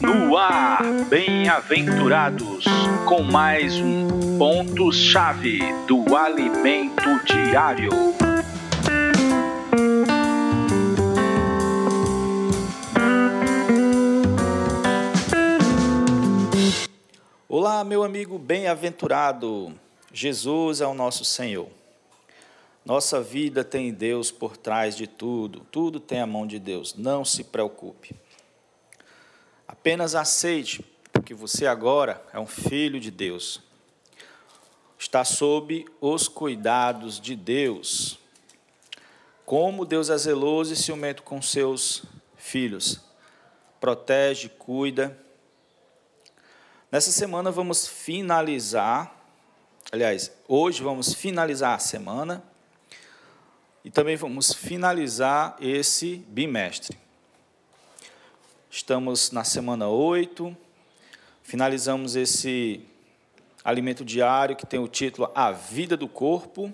No ar, bem-aventurados, com mais um ponto-chave do alimento diário. Olá, meu amigo bem-aventurado. Jesus é o nosso Senhor. Nossa vida tem Deus por trás de tudo, tudo tem a mão de Deus, não se preocupe. Apenas aceite, porque você agora é um filho de Deus. Está sob os cuidados de Deus. Como Deus é zeloso e ciumento com seus filhos. Protege, cuida. Nessa semana vamos finalizar, aliás, hoje vamos finalizar a semana e também vamos finalizar esse bimestre. Estamos na semana 8, finalizamos esse alimento diário que tem o título A Vida do Corpo,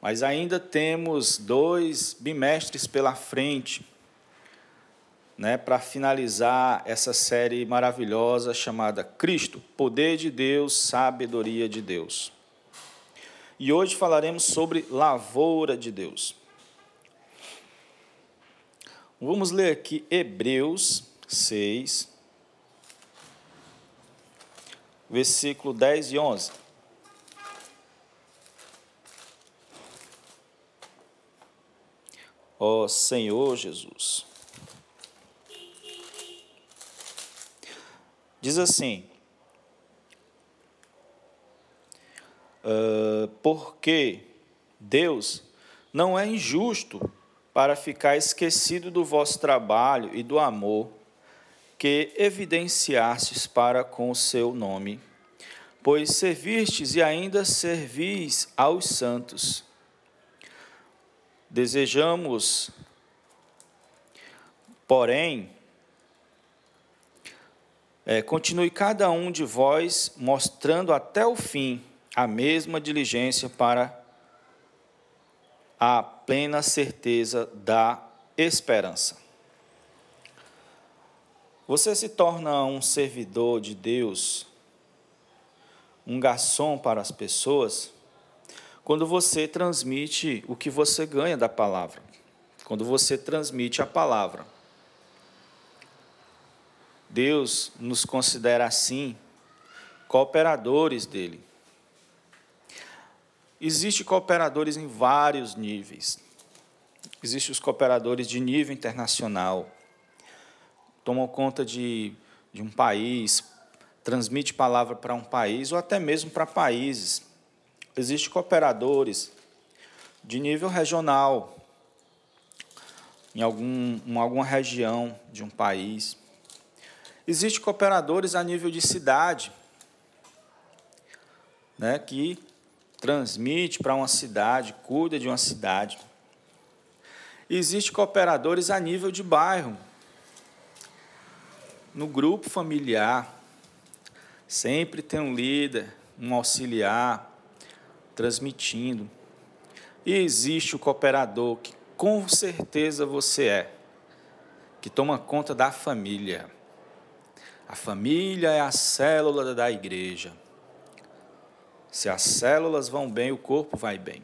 mas ainda temos dois bimestres pela frente, né, para finalizar essa série maravilhosa chamada Cristo, Poder de Deus, Sabedoria de Deus. E hoje falaremos sobre lavoura de Deus. Vamos ler aqui Hebreus 6, versículo 10 e 11. Ó oh, Senhor Jesus. Diz assim: porque Deus não é injusto para ficar esquecido do vosso trabalho e do amor que evidenciastes para com o seu nome, pois servistes e ainda servis aos santos. Desejamos, porém, é, continue cada um de vós mostrando até o fim a mesma diligência para a plena certeza da esperança. Você se torna um servidor de Deus, um garçom para as pessoas, quando você transmite o que você ganha da palavra, quando você transmite a palavra. Deus nos considera assim, cooperadores dele. Existem cooperadores em vários níveis. Existem os cooperadores de nível internacional, tomam conta de, de um país, transmite palavra para um país ou até mesmo para países. Existem cooperadores de nível regional, em, algum, em alguma região de um país. Existem cooperadores a nível de cidade, né, que transmite para uma cidade, cuida de uma cidade. Existem cooperadores a nível de bairro, no grupo familiar. Sempre tem um líder, um auxiliar, transmitindo. E existe o cooperador, que com certeza você é, que toma conta da família. A família é a célula da igreja. Se as células vão bem, o corpo vai bem.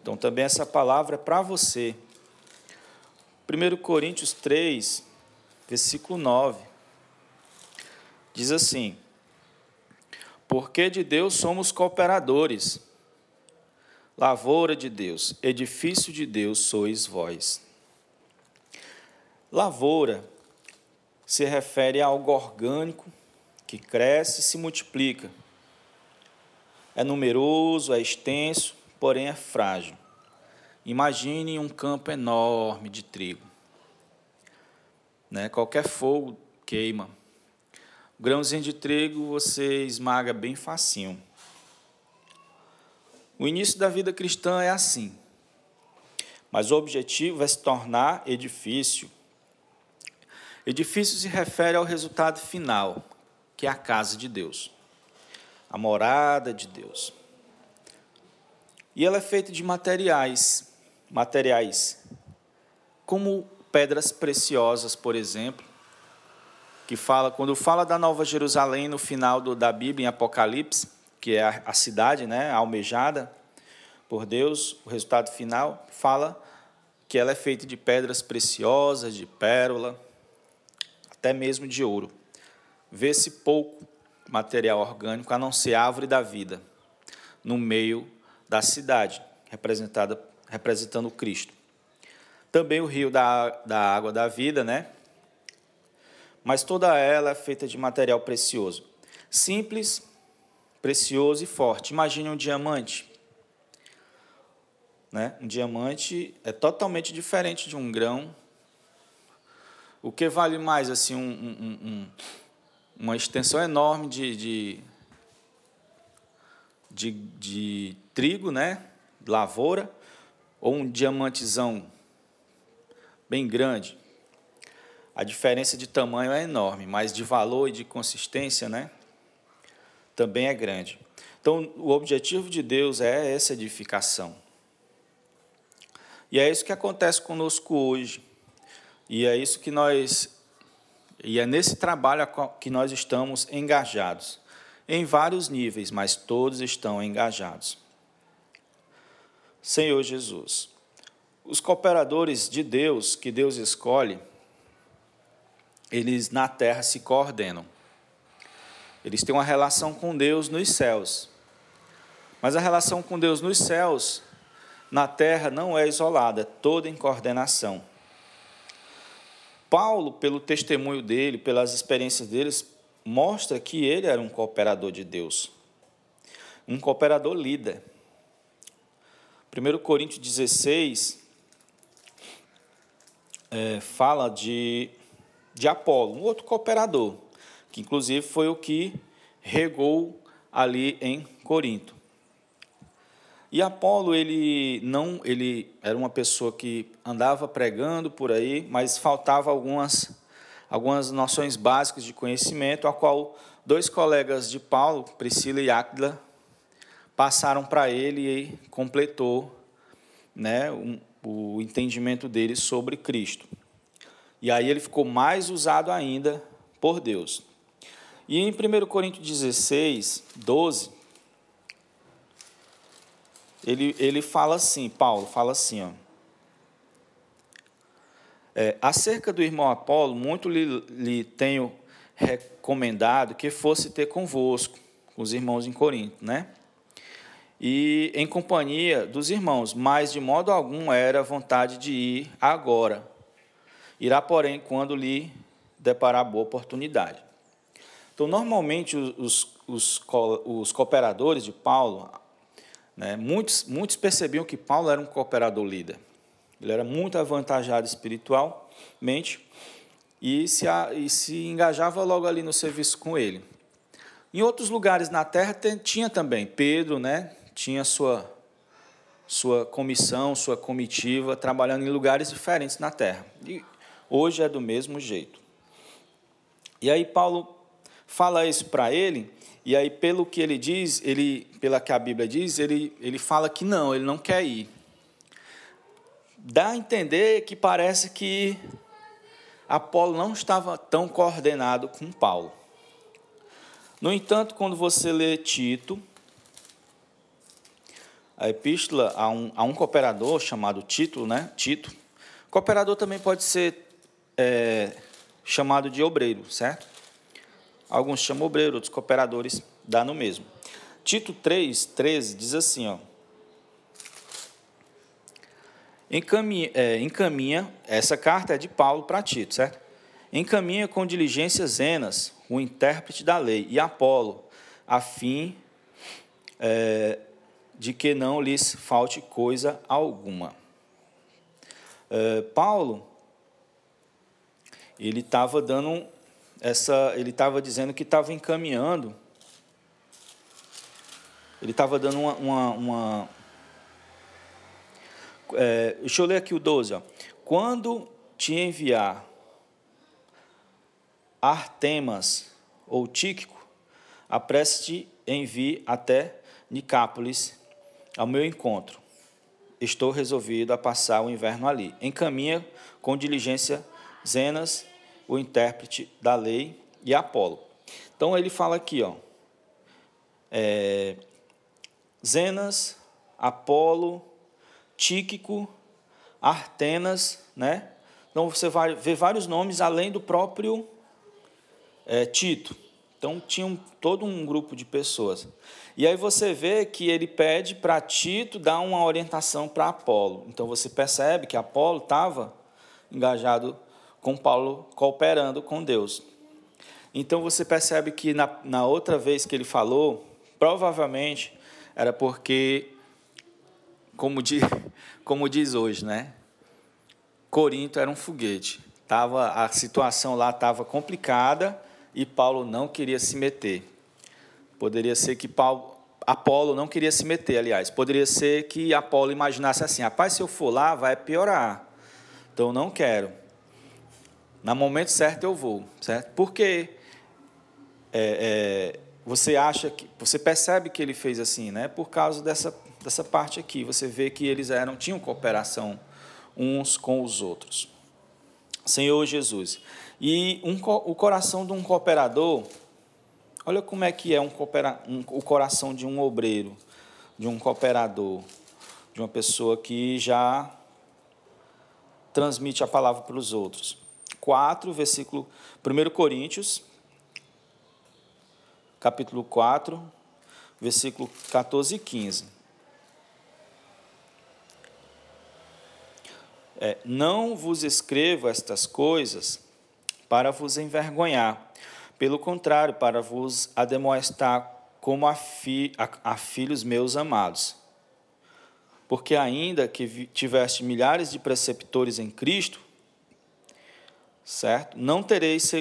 Então, também essa palavra é para você. 1 Coríntios 3, versículo 9, diz assim: Porque de Deus somos cooperadores, lavoura de Deus, edifício de Deus sois vós. Lavoura se refere a algo orgânico que cresce e se multiplica é numeroso, é extenso, porém é frágil. Imagine um campo enorme de trigo. Né? Qualquer fogo queima. O grãozinho de trigo você esmaga bem facinho. O início da vida cristã é assim. Mas o objetivo é se tornar edifício. Edifício se refere ao resultado final, que é a casa de Deus a morada de Deus. E ela é feita de materiais, materiais como pedras preciosas, por exemplo, que fala quando fala da Nova Jerusalém no final do, da Bíblia em Apocalipse, que é a, a cidade, né, almejada por Deus, o resultado final fala que ela é feita de pedras preciosas, de pérola, até mesmo de ouro. Vê-se pouco material orgânico a não ser a árvore da vida no meio da cidade, representada representando Cristo. Também o rio da, da água da vida, né? Mas toda ela é feita de material precioso. Simples, precioso e forte. Imagine um diamante. Né? Um diamante é totalmente diferente de um grão. O que vale mais assim um, um, um, uma extensão enorme de, de, de, de trigo, né? lavoura, ou um diamantezão bem grande, a diferença de tamanho é enorme, mas de valor e de consistência, né, também é grande. Então, o objetivo de Deus é essa edificação. E é isso que acontece conosco hoje. E é isso que nós e é nesse trabalho que nós estamos engajados, em vários níveis, mas todos estão engajados. Senhor Jesus, os cooperadores de Deus, que Deus escolhe, eles na terra se coordenam. Eles têm uma relação com Deus nos céus. Mas a relação com Deus nos céus, na terra, não é isolada, é toda em coordenação. Paulo, pelo testemunho dele, pelas experiências deles, mostra que ele era um cooperador de Deus, um cooperador líder. 1 Coríntios 16 é, fala de, de Apolo, um outro cooperador, que inclusive foi o que regou ali em Corinto. E Apolo, ele não, ele era uma pessoa que andava pregando por aí, mas faltava algumas algumas noções básicas de conhecimento, a qual dois colegas de Paulo, Priscila e Áquila, passaram para ele e completou né, um, o entendimento dele sobre Cristo. E aí ele ficou mais usado ainda por Deus. E em 1 Coríntios 16, 12, ele, ele fala assim, Paulo fala assim, ó. É, acerca do irmão Apolo, muito lhe, lhe tenho recomendado que fosse ter convosco, com os irmãos em Corinto, né? E em companhia dos irmãos, mas de modo algum era vontade de ir agora. Irá, porém, quando lhe deparar boa oportunidade. Então, normalmente, os, os, os cooperadores de Paulo, né? Muitos, muitos percebiam que Paulo era um cooperador líder. Ele era muito avantajado espiritualmente e se, e se engajava logo ali no serviço com ele. Em outros lugares na terra tinha também Pedro, né? tinha sua, sua comissão, sua comitiva, trabalhando em lugares diferentes na terra. E hoje é do mesmo jeito. E aí Paulo fala isso para ele, e aí, pelo que ele diz, ele, pela que a Bíblia diz, ele, ele fala que não, ele não quer ir. Dá a entender que parece que Apolo não estava tão coordenado com Paulo. No entanto, quando você lê Tito, a epístola a um, a um cooperador chamado Tito, né? Tito. Cooperador também pode ser é, chamado de obreiro, certo? Alguns chamam obreiro, outros cooperadores, dá no mesmo. Tito 3, 13 diz assim, ó. Encaminha, é, encaminha, essa carta é de Paulo para Tito, certo? Encaminha com diligência Zenas, o intérprete da lei, e Apolo, a fim é, de que não lhes falte coisa alguma. É, Paulo, ele estava dando essa, ele estava dizendo que estava encaminhando, ele estava dando uma. uma, uma é, deixa eu ler aqui o 12. Ó. Quando te enviar Artemas ou Tíquico, apresse-te envie até Nicápolis ao meu encontro. estou resolvido a passar o inverno ali. Encaminha com diligência Zenas, o intérprete da lei, e Apolo. Então ele fala aqui, ó, é, Zenas, Apolo, Tíquico, Artenas, né? Então você vai ver vários nomes além do próprio é, Tito. Então tinha um, todo um grupo de pessoas. E aí você vê que ele pede para Tito dar uma orientação para Apolo. Então você percebe que Apolo estava engajado com Paulo, cooperando com Deus. Então você percebe que na, na outra vez que ele falou, provavelmente era porque, como diz, como diz hoje, né? Corinto era um foguete. Tava, a situação lá estava complicada e Paulo não queria se meter. Poderia ser que Paulo, Apolo não queria se meter, aliás. Poderia ser que Apolo imaginasse assim: rapaz, se eu for lá, vai piorar. Então não quero. Na momento certo eu vou, certo? Porque é, é, você acha que, você percebe que ele fez assim, né? Por causa dessa dessa parte aqui, você vê que eles eram tinham cooperação uns com os outros. Senhor Jesus. E um, o coração de um cooperador, olha como é que é um, coopera, um, o coração de um obreiro, de um cooperador, de uma pessoa que já transmite a palavra para os outros. 4, versículo 1 Coríntios, capítulo 4, versículo 14 e 15. É, não vos escrevo estas coisas para vos envergonhar, pelo contrário, para vos ademoestar como a, fi, a, a filhos meus amados. Porque ainda que tiveste milhares de preceptores em Cristo, certo? Não tereis,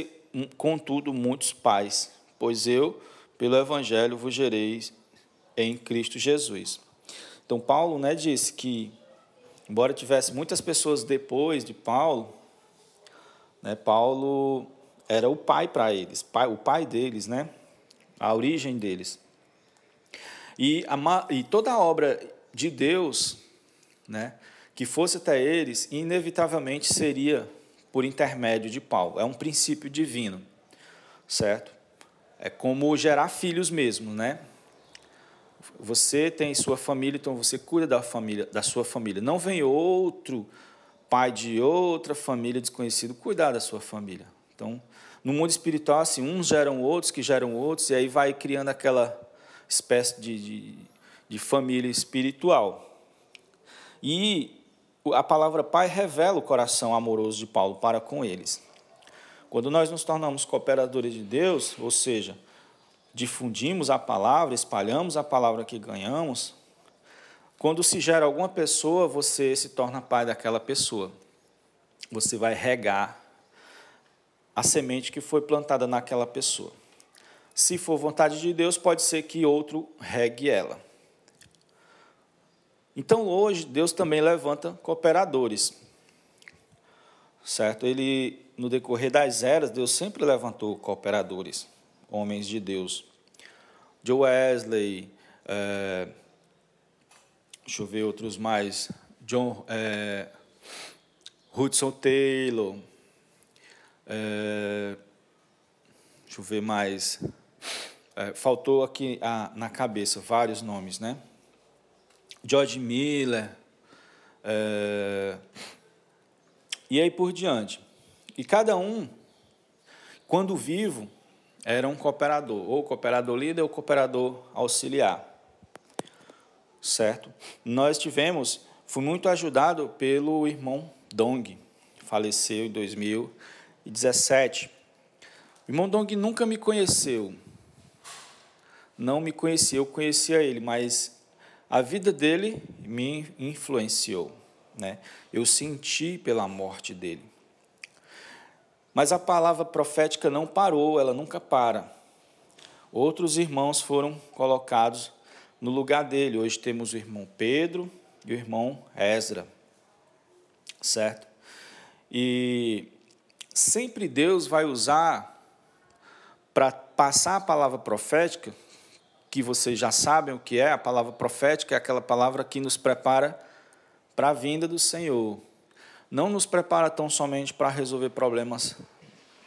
contudo, muitos pais, pois eu, pelo Evangelho, vos gerei em Cristo Jesus. Então, Paulo né, disse que Embora tivesse muitas pessoas depois de Paulo, né, Paulo era o pai para eles, pai, o pai deles, né, a origem deles. E, a, e toda a obra de Deus, né, que fosse até eles, inevitavelmente seria por intermédio de Paulo. É um princípio divino, certo? É como gerar filhos mesmo, né? Você tem sua família, então você cuida da família, da sua família. Não vem outro pai de outra família desconhecido cuidar da sua família. Então, no mundo espiritual, assim, uns geram outros, que geram outros, e aí vai criando aquela espécie de, de, de família espiritual. E a palavra pai revela o coração amoroso de Paulo para com eles. Quando nós nos tornamos cooperadores de Deus, ou seja, difundimos a palavra, espalhamos a palavra que ganhamos, quando se gera alguma pessoa, você se torna pai daquela pessoa. Você vai regar a semente que foi plantada naquela pessoa. Se for vontade de Deus, pode ser que outro regue ela. Então, hoje, Deus também levanta cooperadores. Certo? Ele, no decorrer das eras, Deus sempre levantou cooperadores homens de Deus. Joe Wesley, é, deixa eu ver outros mais, John, é, Hudson Taylor, é, deixa eu ver mais, é, faltou aqui ah, na cabeça vários nomes, né? George Miller, é, e aí por diante. E cada um, quando vivo, era um cooperador, ou cooperador líder ou cooperador auxiliar. Certo? Nós tivemos, fui muito ajudado pelo irmão Dong, faleceu em 2017. O irmão Dong nunca me conheceu, não me conhecia, eu conhecia ele, mas a vida dele me influenciou. Né? Eu senti pela morte dele. Mas a palavra profética não parou, ela nunca para. Outros irmãos foram colocados no lugar dele. Hoje temos o irmão Pedro e o irmão Ezra. Certo? E sempre Deus vai usar para passar a palavra profética, que vocês já sabem o que é, a palavra profética é aquela palavra que nos prepara para a vinda do Senhor não nos prepara tão somente para resolver problemas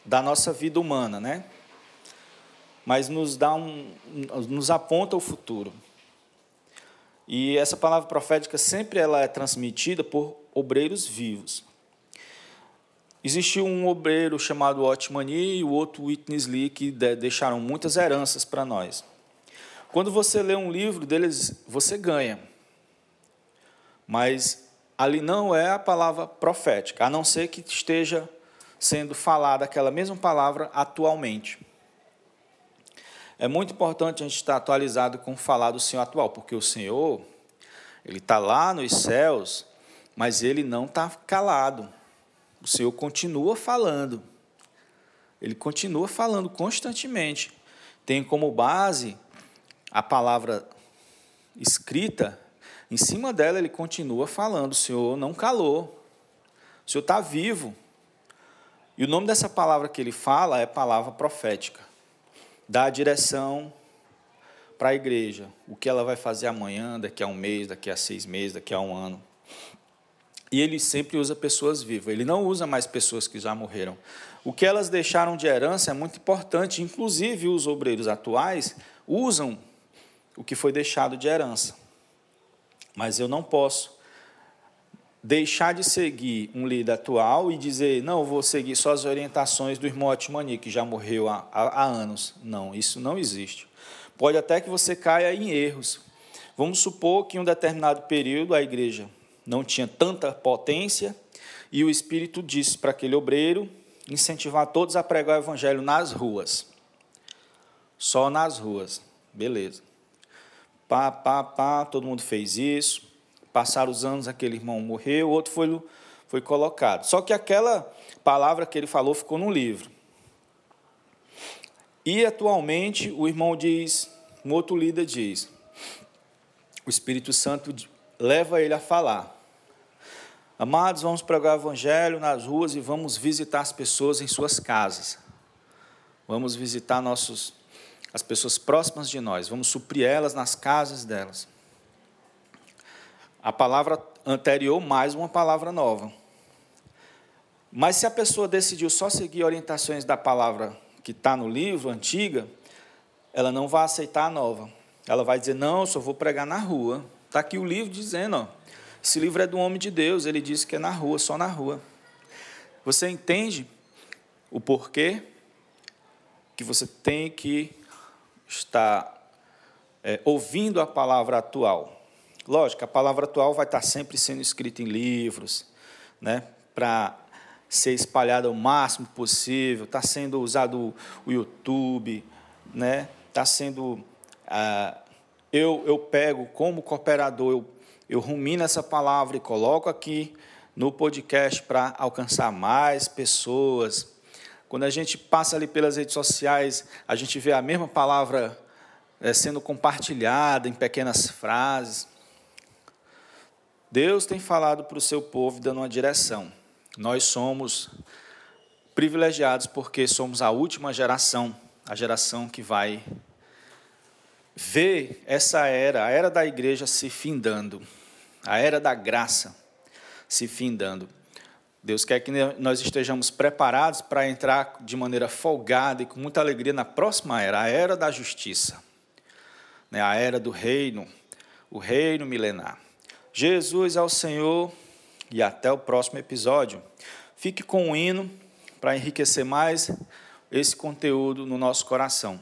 da nossa vida humana, né? Mas nos dá um, nos aponta o futuro. E essa palavra profética sempre ela é transmitida por obreiros vivos. Existiu um obreiro chamado Otmani e o outro Witness Lee que deixaram muitas heranças para nós. Quando você lê um livro deles, você ganha. Mas ali não é a palavra profética, a não ser que esteja sendo falada aquela mesma palavra atualmente. É muito importante a gente estar atualizado com o falar do Senhor atual, porque o Senhor, Ele está lá nos céus, mas Ele não está calado. O Senhor continua falando. Ele continua falando constantemente. Tem como base a palavra escrita, em cima dela ele continua falando: o Senhor não calou, o Senhor está vivo. E o nome dessa palavra que ele fala é palavra profética. Dá a direção para a igreja, o que ela vai fazer amanhã, daqui a um mês, daqui a seis meses, daqui a um ano. E ele sempre usa pessoas vivas, ele não usa mais pessoas que já morreram. O que elas deixaram de herança é muito importante, inclusive os obreiros atuais usam o que foi deixado de herança. Mas eu não posso deixar de seguir um líder atual e dizer, não, vou seguir só as orientações do irmão Otmani, que já morreu há, há, há anos. Não, isso não existe. Pode até que você caia em erros. Vamos supor que em um determinado período a igreja não tinha tanta potência e o Espírito disse para aquele obreiro incentivar todos a pregar o evangelho nas ruas. Só nas ruas. Beleza. Pá, pá, pá, todo mundo fez isso. Passaram os anos, aquele irmão morreu, o outro foi, foi colocado. Só que aquela palavra que ele falou ficou no livro. E atualmente o irmão diz, um outro líder diz, o Espírito Santo leva ele a falar. Amados, vamos pregar o evangelho nas ruas e vamos visitar as pessoas em suas casas. Vamos visitar nossos as pessoas próximas de nós, vamos suprir elas nas casas delas. A palavra anterior, mais uma palavra nova. Mas se a pessoa decidiu só seguir orientações da palavra que está no livro, antiga, ela não vai aceitar a nova. Ela vai dizer: Não, eu só vou pregar na rua. Está aqui o livro dizendo: ó, Esse livro é do homem de Deus, ele disse que é na rua, só na rua. Você entende o porquê que você tem que está é, ouvindo a palavra atual. Lógico, a palavra atual vai estar sempre sendo escrita em livros, né, para ser espalhada o máximo possível. Está sendo usado o YouTube, né, está sendo. Ah, eu, eu pego como cooperador, eu, eu rumino essa palavra e coloco aqui no podcast para alcançar mais pessoas, quando a gente passa ali pelas redes sociais, a gente vê a mesma palavra é, sendo compartilhada em pequenas frases. Deus tem falado para o seu povo dando uma direção. Nós somos privilegiados porque somos a última geração, a geração que vai ver essa era, a era da igreja se findando, a era da graça se findando. Deus quer que nós estejamos preparados para entrar de maneira folgada e com muita alegria na próxima era, a era da justiça, né? a era do reino, o reino milenar. Jesus é o Senhor e até o próximo episódio. Fique com o hino para enriquecer mais esse conteúdo no nosso coração.